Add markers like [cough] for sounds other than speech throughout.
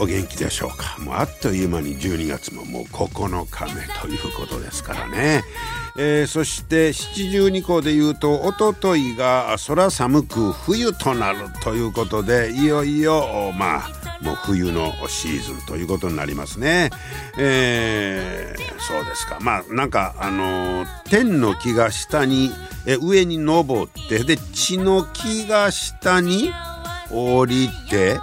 お元気でしょうかもうあっという間に12月ももう9日目ということですからね、えー、そして七十二校でいうとおとといが空寒く冬となるということでいよいよまあもう冬のシーズンということになりますね。えー、そうですか。まあなんかあのー、天の木が下にえ上に登ってで地の木が下に降りて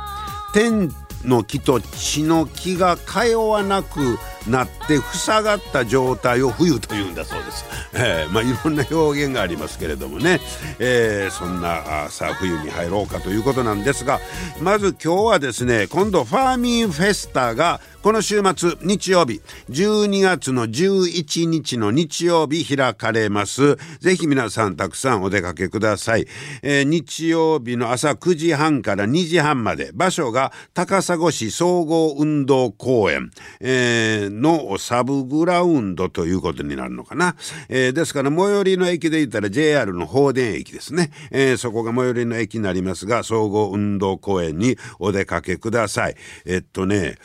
天の木と血の木が通わなくなって塞がった状態を冬というんだそうです。えー、まあいろんな表現がありますけれどもね、えー、そんなあさあ冬に入ろうかということなんですがまず今日はですね今度ファーミンフェスタがこの週末日曜日12月の11日の日曜日開かれます。ぜひ皆さんたくさんお出かけください、えー、日曜日の朝9時半から2時半まで場所が高砂市総合運動公園、えー、のサブグラウンドということになるのかな、えー、ですから最寄りの駅で言ったら JR の放電駅ですね、えー、そこが最寄りの駅になりますが総合運動公園にお出かけください。えっとね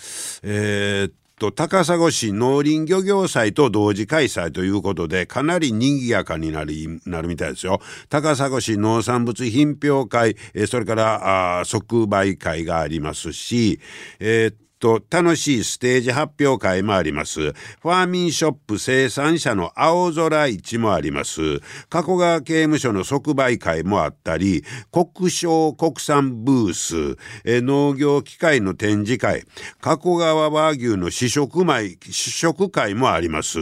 えー、っと高砂市農林漁業祭と同時開催ということでかなり賑やかになりなるみたいですよ。高砂市農産物品評会、え、それからあ即売会がありますし、えー、とと楽しいステージ発表会もあります。ファーミンショップ生産者の青空市もあります。加古川刑務所の即売会もあったり、国商国産ブース、え農業機械の展示会、加古川和牛の試食米、試食会もあります。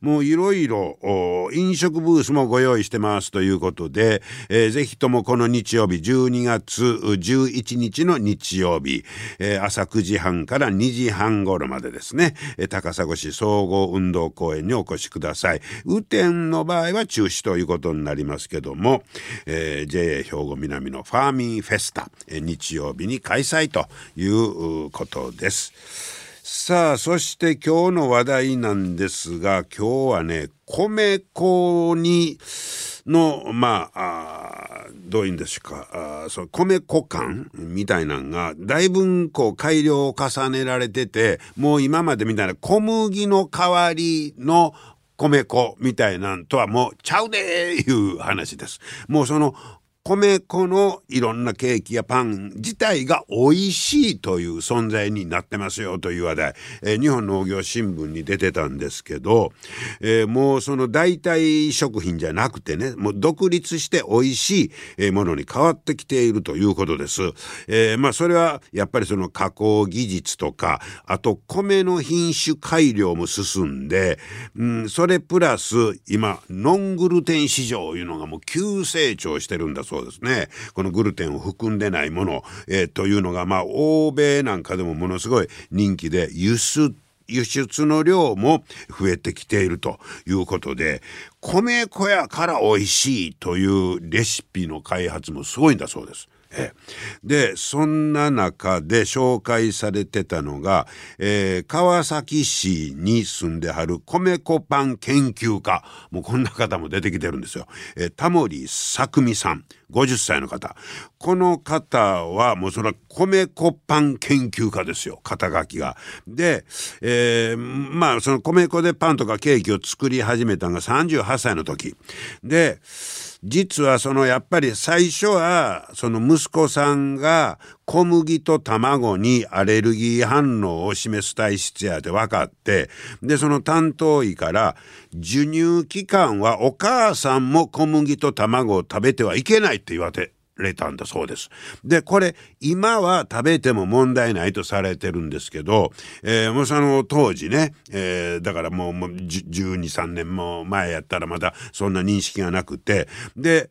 もういろいろ飲食ブースもご用意してますということで、えー、ぜひともこの日曜日12月11日の日曜日、えー、朝9時半からから2時半頃までですね。高砂市総合運動公園にお越しください。雨天の場合は中止ということになりますけども、えー、JA 兵庫南のファーミンフェスタ、日曜日に開催ということです。さあそして今日の話題なんですが今日はね米粉にのまあどういうんですか？あそ米粉感みたいなんがだいぶこう改良を重ねられててもう今までみたいな小麦の代わりの米粉みたいなんとはもうちゃうでーいう話です。もうその米粉のいろんなケーキやパン自体が美味しいという存在になってますよという話題、えー、日本農業新聞に出てたんですけど、えー、もうその代替食品じゃなくてねもう独立して美味しいものに変わってきているということです。えー、まあそれはやっぱりその加工技術とかあと米の品種改良も進んで、うん、それプラス今ノングルテン市場というのがもう急成長してるんだそうそうですねこのグルテンを含んでないもの、えー、というのがまあ欧米なんかでもものすごい人気で輸出輸出の量も増えてきているということで米粉やから美味しいというレシピの開発もすごいんだそうです。でそんな中で紹介されてたのが、えー、川崎市に住んではる米粉パン研究家。もうこんな方も出てきてるんですよ。えー、タモリ作美さん。50歳の方。この方はもうそれは米粉パン研究家ですよ。肩書きが。で、えー、まあその米粉でパンとかケーキを作り始めたのが38歳の時。で実はそのやっぱり最初はその息子さんが小麦と卵にアレルギー反応を示す体質やで分かってでその担当医から授乳期間はお母さんも小麦と卵を食べてはいけないって言われてれたんだそうです。でこれ今は食べても問題ないとされてるんですけど、えー、もうその当時ね、えー、だからもうもう1 2 3年も前やったらまだそんな認識がなくてで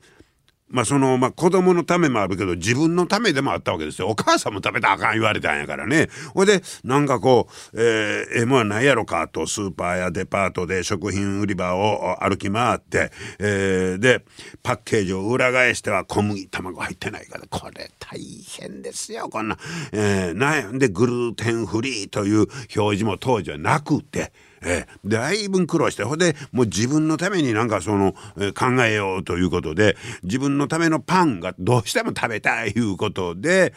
まあそのまあ子供のためもあるけど自分のためでもあったわけですよ。お母さんも食べたらあかん言われたんやからね。ほいでなんかこう、えー、えもはないやろかとスーパーやデパートで食品売り場を歩き回って、えー、でパッケージを裏返しては小麦卵入ってないからこれ大変ですよこんな、えー、なんでグルーテンフリーという表示も当時はなくて。えー、だいぶ苦労してほんでもう自分のためになんかその、えー、考えようということで自分のためのパンがどうしても食べたいいうことで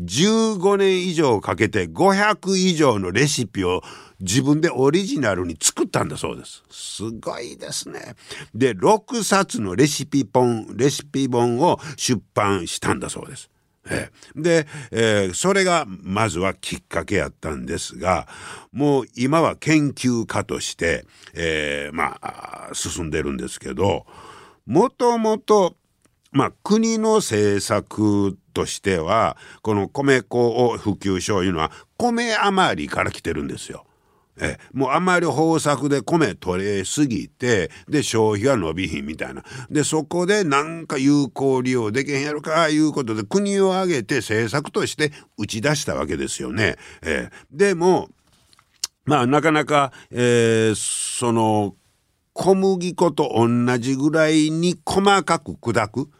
15年以上かけて500以上のレシピを自分でオリジナルに作ったんだそうです。すごいですね。で、6冊のレシピ本、レシピ本を出版したんだそうです。えー、で、えー、それがまずはきっかけやったんですがもう今は研究家として、えー、まあ進んでるんですけどもともとまあ国の政策としてはこの米粉を普及しよういうのは米余りから来てるんですよ。えもうあまり豊作で米取れすぎてで消費が伸びひんみたいな。でそこでなんか有効利用できへんやろかいうことで国を挙げて政策として打ち出したわけですよね。えでもまあなかなか、えー、その小麦粉と同じぐらいに細かく砕く。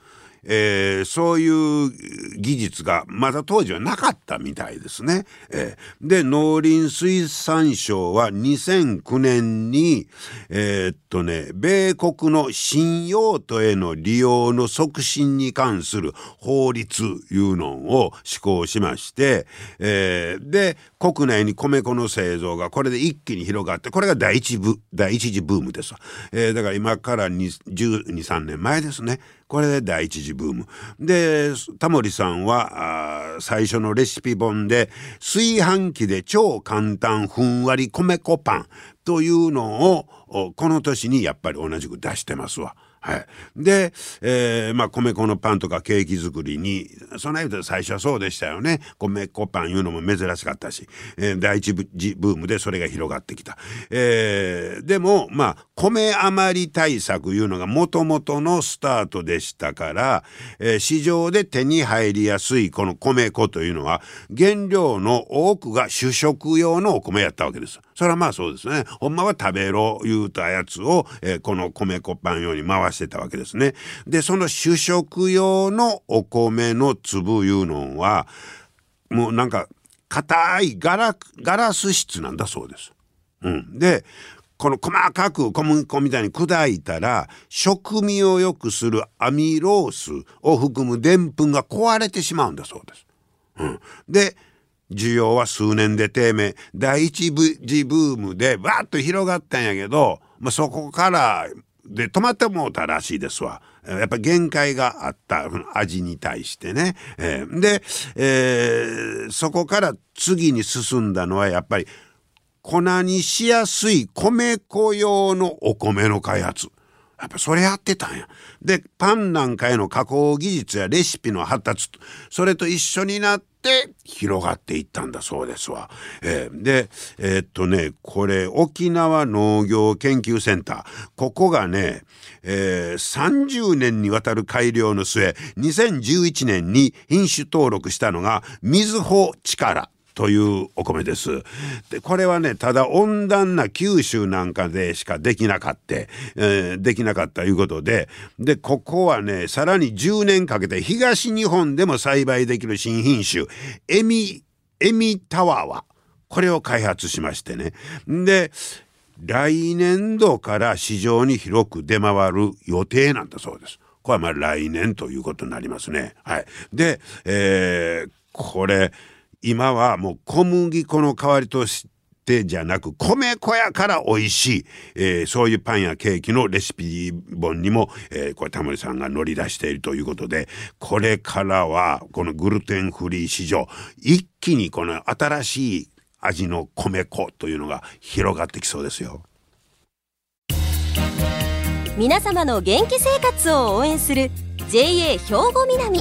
えー、そういう技術がまだ当時はなかったみたいですね。えー、で農林水産省は2009年にえー、っとね米国の新用途への利用の促進に関する法律いうのを施行しまして、え、で国内に米粉の製造がこれで一気に広がってこれが第一部第一次ブームですわ、えー、だから今から123年前ですね。これで第一次ブーム。でタモリさんは最初のレシピ本で炊飯器で超簡単ふんわり米粉パンというのをこの年にやっぱり同じく出してますわ。はい、で、えー、まあ米粉のパンとかケーキ作りにそな言うと最初はそうでしたよね。米粉パンいうのも珍しかったし、えー、第一ブームでそれが広がってきた、えー、でもまあ米余り対策いうのがもともとのスタートでしたから、えー、市場で手に入りやすいこの米粉というのは原料の多くが主食用のお米やったわけです。それはまあそうですねほんまは食べろ言うたやつを、えー、この米粉パン用に回してたわけですね。でその主食用のお米の粒いうのはもうなんか硬いガラガラス質なんだそうです。うん、でこの細かく小麦粉みたいに砕いたら食味を良くするアミロースを含むでんぷんが壊れてしまうんだそうです。うん、で需要は数年で低迷第一次ブームでバッと広がったんやけど、まあ、そこからで止まってもうたらしいですわ。やっぱ限界があった味に対してね。えー、で、えー、そこから次に進んだのはやっぱり粉にしやすい米粉用のお米の開発。やっぱそれやってたんや。でパンなんかへの加工技術やレシピの発達それと一緒になって広がっていったんだそうですわ。えー、でえー、っとねこれ沖縄農業研究センターここがね、えー、30年にわたる改良の末2011年に品種登録したのがみずほ力というお米です。でこれはねただ温暖な九州なんかでしかできなかった、えー、できなかったいうことででここはねさらに10年かけて東日本でも栽培できる新品種エミエミタワーはこれを開発しましてねで来年度から市場に広く出回る予定なんだそうです。これはまあ来年ということになりますね。はい、で、えー、これ今はもう小麦粉の代わりとしてじゃなく米粉やから美味しい、えー、そういうパンやケーキのレシピ本にも、えー、これタモリさんが乗り出しているということでこれからはこのグルテンフリー市場一気にこの新しい味の米粉というのが広がってきそうですよ。皆様の元気生活を応援する JA 兵庫南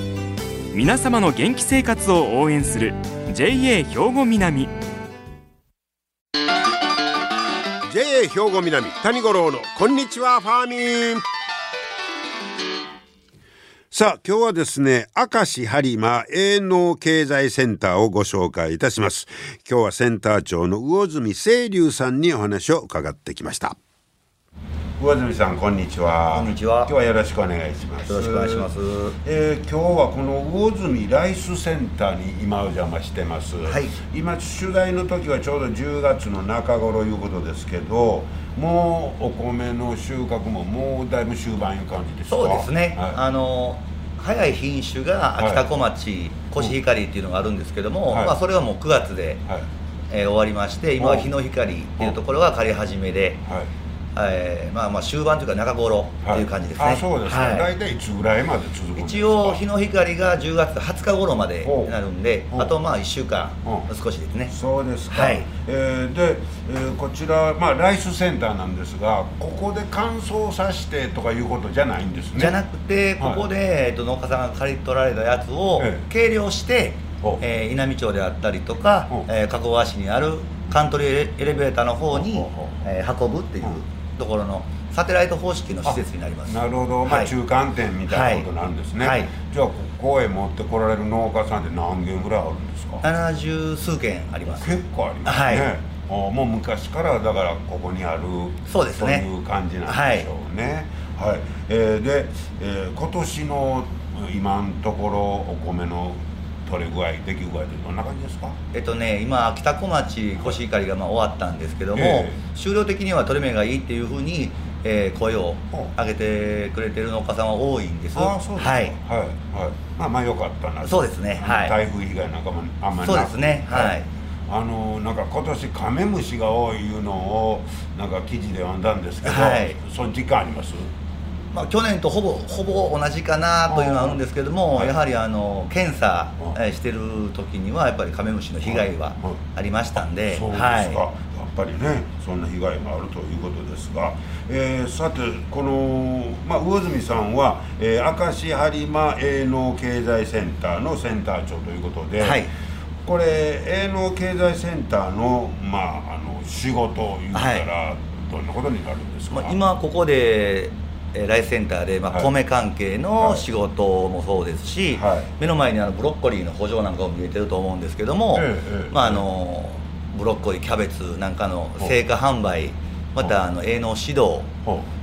皆様の元気生活を応援する JA 兵庫南。JA 兵庫南谷五郎のこんにちはファーミン。さあ今日はですね明石播磨営農経済センターをご紹介いたします。今日はセンター長の魚住清流さんにお話を伺ってきました。上住さんこんにちは。こんにちは。今日はよろしくお願いします。よろしくお願いします。えー、今日はこの魚住ライスセンターに今お邪魔してます、はい、今取材の時はちょうど10月の中頃いうことですけどもうお米の収穫ももうだいぶ終盤いう感じですか？そうですね、はい、あの早い品種が秋田小町、コシヒカリっていうのがあるんですけども、はい、まあ、それはもう9月で、はい、えー、終わりまして今は日の光っていうところが刈り始めで、はいえー、まあまあ終盤というか中頃っていう感じですね、はい、そうですね、はい、大体いつぐらいまで続くんです一応日の光が10月20日頃までになるんであとまあ1週間少しですね。そうですか、はい、えー、で、えー、こちら、まあ、ライスセンターなんですがここで乾燥させてとかいうことじゃないんですね。じゃなくてここで、はい、えー、と農家さんが刈り取られたやつを計量して、えー、稲美町であったりとか、えー、加古川市にあるカントリーエレベーターの方に、えー、運ぶっていうところのサテライト方式の施設になります。なるほど、まあ、中間点みたいなことなんですね、はい。はい、じゃあここへ持ってこられる農家さんって何軒ぐらいあるんですか？70数軒あります。結構ありますね、はい、もう昔からだからここにあるそうですね。そういう感じなんでしょうね。はい、はい、えー、で、えー、今年の今のところお米の取れ具合出来具合ってどんな感じですか？えっとね今秋田小町コシヒカリがまあ終わったんですけども、えー、終了的には取れ目がいいっていうふうにえー、声を上げてくれてる農家さんは多いんです。あそうですはい、はい。はい。まあまあよかったなそうですね、はい、台風被害なんかもあんまりそうですね。はい、あのなんか今年カメムシが多いいうのをなんか記事で読んだんですけど、はい、その時間あります？まあ、去年とほぼほぼ同じかなというのはあるんですけども、はい、やはりあの検査してる時にはやっぱりカメムシの被害はありましたんで、そうですか、はい、やっぱりねそんな被害もあるということですが、えー、さてこの、まあ、魚住さんは、えー、明石播磨営農経済センターのセンター長ということで、はい、これ営農経済センターの,、まあ、あの仕事いうたら、どんなことになるんですか、まあ、今ここでライスセンターで、まあ、米関係の仕事もそうですし、はい、目の前にあのブロッコリーの補助なんかも見えてると思うんですけども、まあ、あのブロッコリーキャベツなんかの成果販売またあの営農指導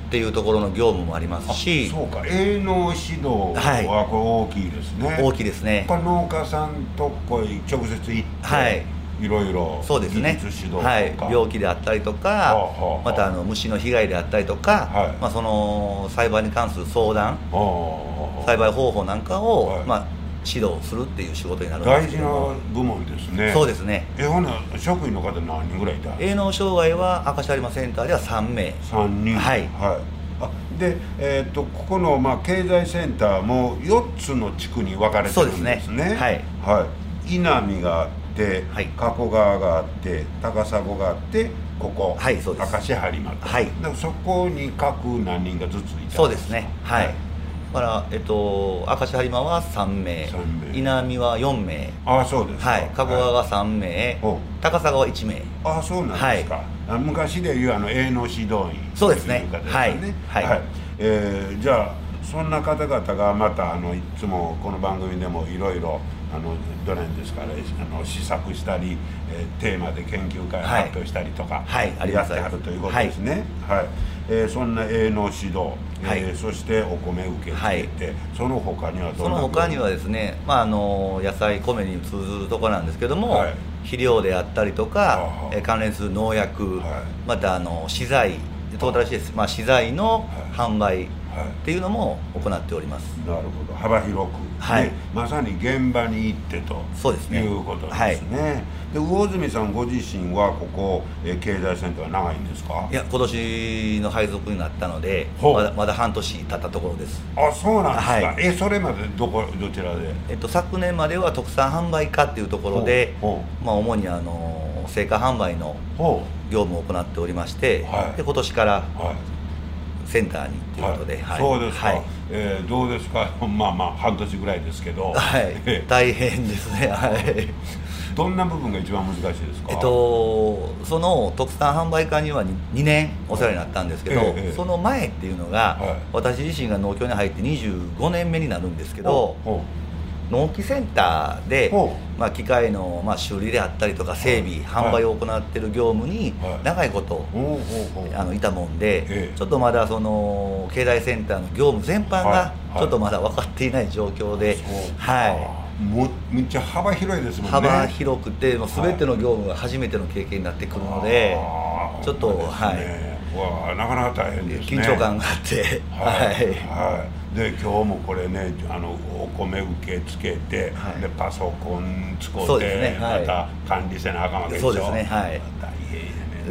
っていうところの業務もありますしそうか。営農指導はこれ大きいですね、大きいですね。農家さんとこへ直接行って、はいいろいろそうですね。はい、病気であったりとか、はあはあ、またあの虫の被害であったりとか、はい、まあ、その栽培に関する相談、はあ、栽培方法なんかを、はい、まあ、指導するっていう仕事になるんですけど。大事な部門ですね。そうですね。えほな職員の方何人ぐらいいた営農障害は明石有馬センターでは3名。3人。はい、はい。あで、えーと、ここの、まあ、経済センターも4つの地区に分かれてるんですね。すね。はい、はい、稲見がて、はい、加古川があって高砂があってここ、はい、そうです。明石播磨と、はい、でそこに各何人がずついたそうですね。はい、はい。だから、えっと、明石播磨は3名。稲見は4名。ああそうですはい。加古川が3名、はい、高砂は1名。ああそうなんですか、はい、昔でいうあの営農指導員そうですね。はい、はい。はい。えー、じゃあそんな方々がまたあのいつもこの番組でもいろいろあのどれですかねあの試作したり、えー、テーマで研究会発表したりとか、はいはい、やってはるということですね。はい、はい、えー、そんな営農指導、はい、えー、そしてお米受け付けて、はい、その他にはその他にはですね、まあ、あの野菜米に通ずるところなんですけども、はい、肥料であったりとか、えー、関連する農薬、はい、またあの資材トータルシです、まあ、資材の販売、っていうのも行っております、なるほど。幅広く、はい。ね。まさに現場に行ってと。そうですね。いうことですね、で魚住さんご自身はここ、えー経済センターは長いんですか？いや今年の配属になったのでまだまだ半年経ったところです。あそうなんですか、はい。えそれまでどこどちらで？えっと、昨年までは特産販売課っていうところで、ほまあ、主にあの成果販売の業務を行っておりまして、はい。で今年からうはいセンターにっていうことで、はい。そうですか、はい。えーどうですか？[laughs] まあまあ半年ぐらいですけど、はい。え大変ですね。はい。[laughs] どんな部分が一番難しいですか？えっとその特産販売課には 2, 年お世話になったんですけど、ええええ。その前っていうのが、はい。私自身が農協に入って25年目になるんですけど、ほ納期センターでほ、まあ、機械の、まあ、修理であったりとか整備、はい。販売を行っている業務にはい。長いこと、あのいたもんで、ええ。ちょっとまだその経済センターの業務全般はい。がはい。ちょっとまだ分かっていない状況で、はもめっちゃ幅広いですい、もんね。幅広くてもう全ての業務が初めての経験になってくるので、あーちょっとそうですね。わあなかなか大変ですね。緊張感があって、はい、はい。はい、で今日もこれねあのお米受けつけて、はい。でパソコン使って、ねはい。また管理せなあかんわけでしょ？そうですねはい。大変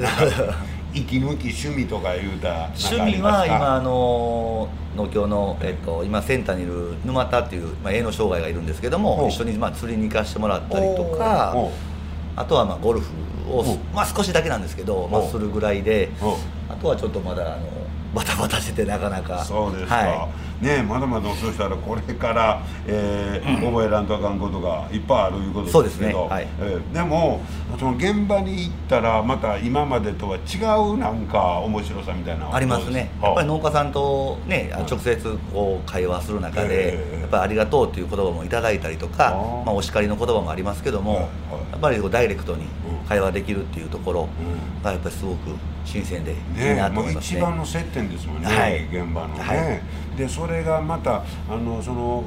やね息抜き趣味とか言うた趣味は今あの農協の、えっと、今センターにいる沼田っていう、まあ、営農障害がいるんですけども一緒に、まあ、釣りに行かしてもらったりとかあとはまあゴルフをまあ、少しだけなんですけど、まあ、するぐらいであとはちょっとまだあのバタバタしててなかなか。そうですか、はねまだまだそうしたらこれから、えー覚えらんとあかんことがいっぱいあるいうことですけど。ね。はい。えーでもその現場に行ったらまた今までとは違うなんか面白さみたいなありますね。やっぱり農家さんとねあの直接こう会話する中えでえやっぱりありがとうという言葉もいただいたりとかまあ、お叱りの言葉もありますけどもはいはい。やっぱりこうダイレクトにうん会話できるっていうところうん。がやっぱりすごく新鮮でいいねなと思いますね。一番の接点ですもんね、はい。現場のね、はい。でそれがまたあのその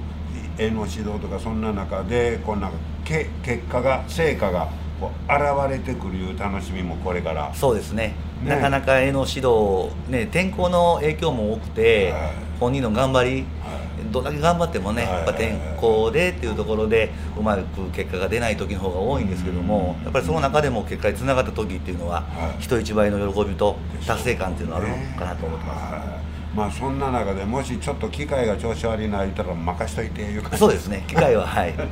絵の指導とかそんな中でこんかけ結果が成果がこう現れてくるいう楽しみもこれから。そうですねね。なかなか絵の指導、ね、天候の影響も多くて、はい本人の頑張り、はい。どんだけ頑張ってもね、はい。やっぱ天候でっていうところでうまく結果が出ない時の方が多いんですけども、やっぱりその中でも結果につながった時っていうのは、はい。人一倍の喜びと達成感っていうのがあるのかなと思ってます、はい。まあそんな中でもしちょっと機械が調子悪いな言ったら任しといていう感じ。そうですね。機械ははい。[laughs]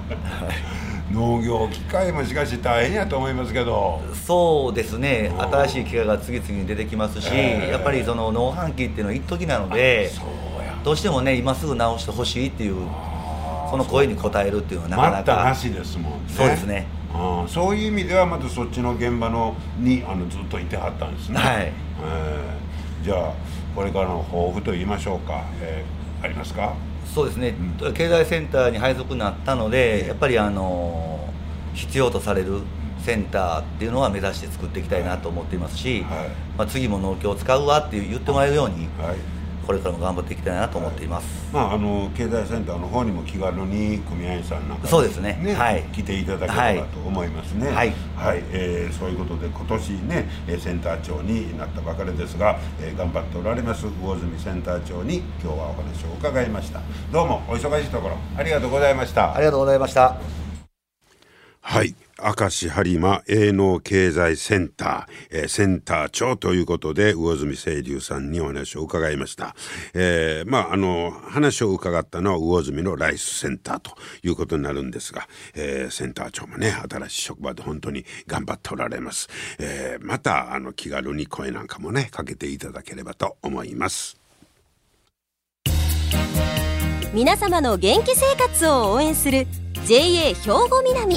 農業機械もしかし大変やと思いますけど。そうですね。うん新しい機械が次々に出てきますし、ええ。やっぱりその農飯器っていうのは一時なのでそう。やどうしてもね今すぐ直してほしいっていうその声に応えるっていうのはなかな待ったなかしですもんね。そうですね。うん。そういう意味ではまたそっちの現場のにあのずっといてはったんですね。はい。えー。じゃあこれからの抱負と言いましょうか、えーありますか？そうですね、う経済センターに配属になったのでやっぱりあの必要とされるセンターっていうのは目指して作っていきたいなと思っていますし、はい。まあ、次も農協を使うわって言ってもらえるようにはいこれからも頑張っていきたいなと思っています、まあ、あの経済センターの方にも気軽に組合員さんなんかそうですね。はい。来ていただければと思いますね。はい。はい。えーそういうことで今年ねえーセンター長になったばかりですが、えー頑張っておられます魚住センター長に今日はお話を伺いました。どうもお忙しいところありがとうございました。ありがとうございました。はい。明石播磨営農経済センター、えーセンター長ということで、魚住清流さんにお話を伺いました。えーまあ、あの、話を伺ったのは魚住のライスセンターということになるんですが、えーセンター長もね、新しい職場で本当に頑張っておられます。えーまた、あの、気軽に声なんかもね、かけていただければと思います。皆様の元気生活を応援する JA 兵庫南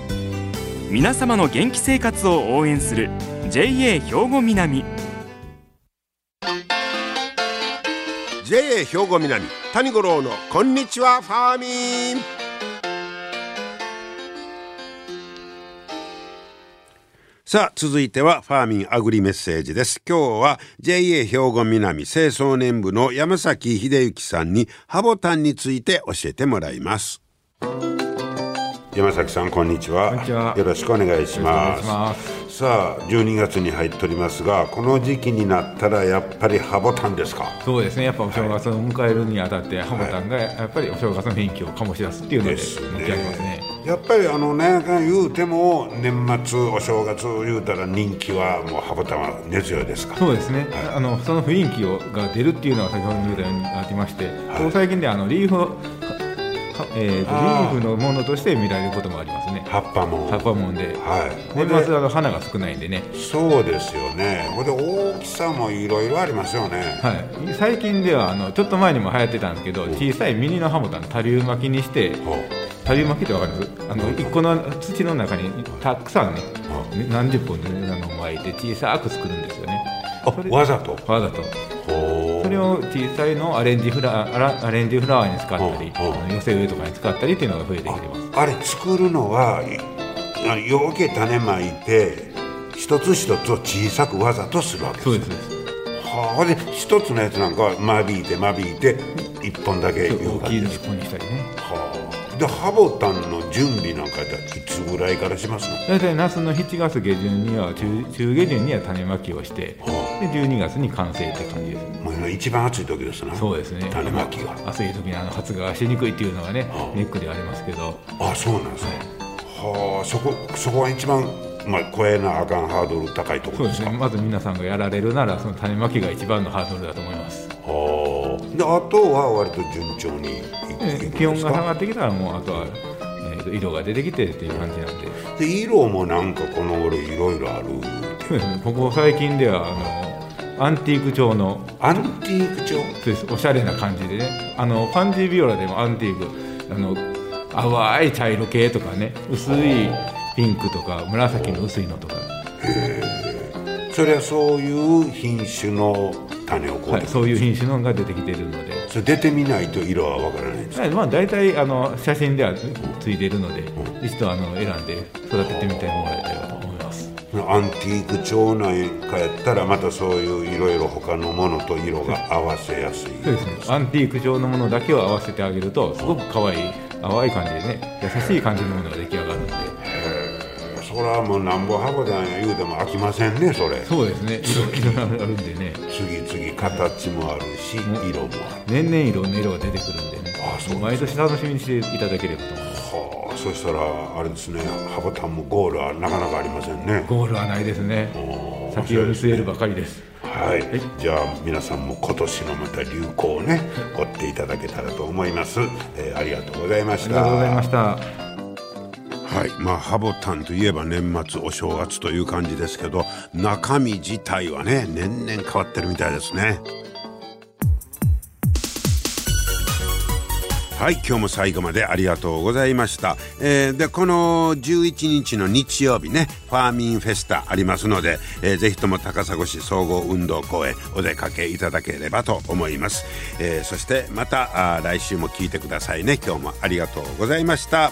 皆様の元気生活を応援する JA 兵庫南。JA 兵庫南谷五郎のこんにちはファーミン。さあ続いてはファーミンアグリメッセージです。今日は JA 兵庫南清掃年部の山崎秀幸さんにハボタンについて教えてもらいます。山崎さんこんにちは。よろしくお願いします。さあ12月に入っておりますがこの時期になったらやっぱりハボタンですか？そうですね。やっぱお正月を迎えるにあたって、はい、ハボタンがやっぱりお正月の雰囲気を醸し出すっていうので人気ありますね。やっぱりあのね言うても年末お正月言うたら人気はもうハボタンは根強いですか？そうですね、はい、あのその雰囲気をが出るっていうのは先ほど言ったようにありまして、はい、最近であのリーフえー、とリーフのものとして見られることもありますね。葉っぱも。葉っぱもんで、はい、年末あの花が少ないんでね。そうですよね。これで大きさもいろいろありますよね。はい。最近ではあのちょっと前にも流行ってたんですけど小さいミニのハモタン多粒巻きにして多粒巻きってわかります？あの一個の土の中にたくさんね何十本あの巻いて小さく作るんですよね。わざと？わざと。それを小さいのアレンジフラアレンジフラワーに使ったり寄せ植えとかに使ったりっていうのが増えてきてます。あれ作るのはようけ種まいて一つ一つを小さくわざとするわけです。そうですはあで一つのやつなんかは間引いて間引いて一本だけ大きいの一本にしたりね。はあでハボタンの準備なんかいつぐらいからします大体夏の7月下旬には中中下旬には種まきをして、はあ、で12月に完成って感じです。もう一番暑い時ですねそうですね。種まきが。暑い時にあの発芽しにくいっていうのがね、はあ、ネックでありますけど。あそうなんですね、はあそこそこは一番まあ、超えなあかんハードル高いところですか？そうですね。まず皆さんがやられるならその種まきが一番のハードルだと思います。はあ。であとは割と順調に気温が下がってきたらもうあとは、えー、色が出てきてっていう感じなんで。で色もなんかこの俺いろいろあるここ [laughs] 最近ではあのアンティーク調のアンティーク調？そうです。おしゃれな感じでね。あのパンジービオラでもアンティークあの淡い茶色系とかね薄いピンクとか紫の薄いのとか。へえそれはそういう品種の種をこう、はい、そういう品種のが出てきてるのでそれ出てみないと色はわからないんですか、はい、まあ、大体あの写真ではついてるので、うん、一度あの選んで育ててみてもらえたらと思います。アンティーク調なんかやったらまたそういういろいろ他のものと色が合わせやすい。そうですね。アンティーク調のものだけを合わせてあげるとすごく可愛い淡い感じでね優しい感じのものが出来上がるんでそれはもうなんぼ箱だんや言うても飽きませんねそれ。そうですね。色々あるんでね。次々形もあるし色もある。年々いろんな色が出てくるんでね。あそう毎年楽しみにしていただければと思います。はあそしたらあれですねハボタンもゴールはなかなかありませんね。ゴールはないですね。先を見据えるばかりです。はい、はい、じゃあ皆さんも今年のまた流行をね追っていただけたらと思います、えー、ありがとうございました。ありがとうございましたはい。まあハボタンといえば年末お正月という感じですけど中身自体はね年々変わってるみたいですね。はい。今日も最後までありがとうございました、えー、でこの11日の日曜日ねファーミンフェスタありますので、えー、ぜひとも高砂市総合運動公園お出かけいただければと思います、えー、そしてまた来週も聞いてくださいね。今日もありがとうございました。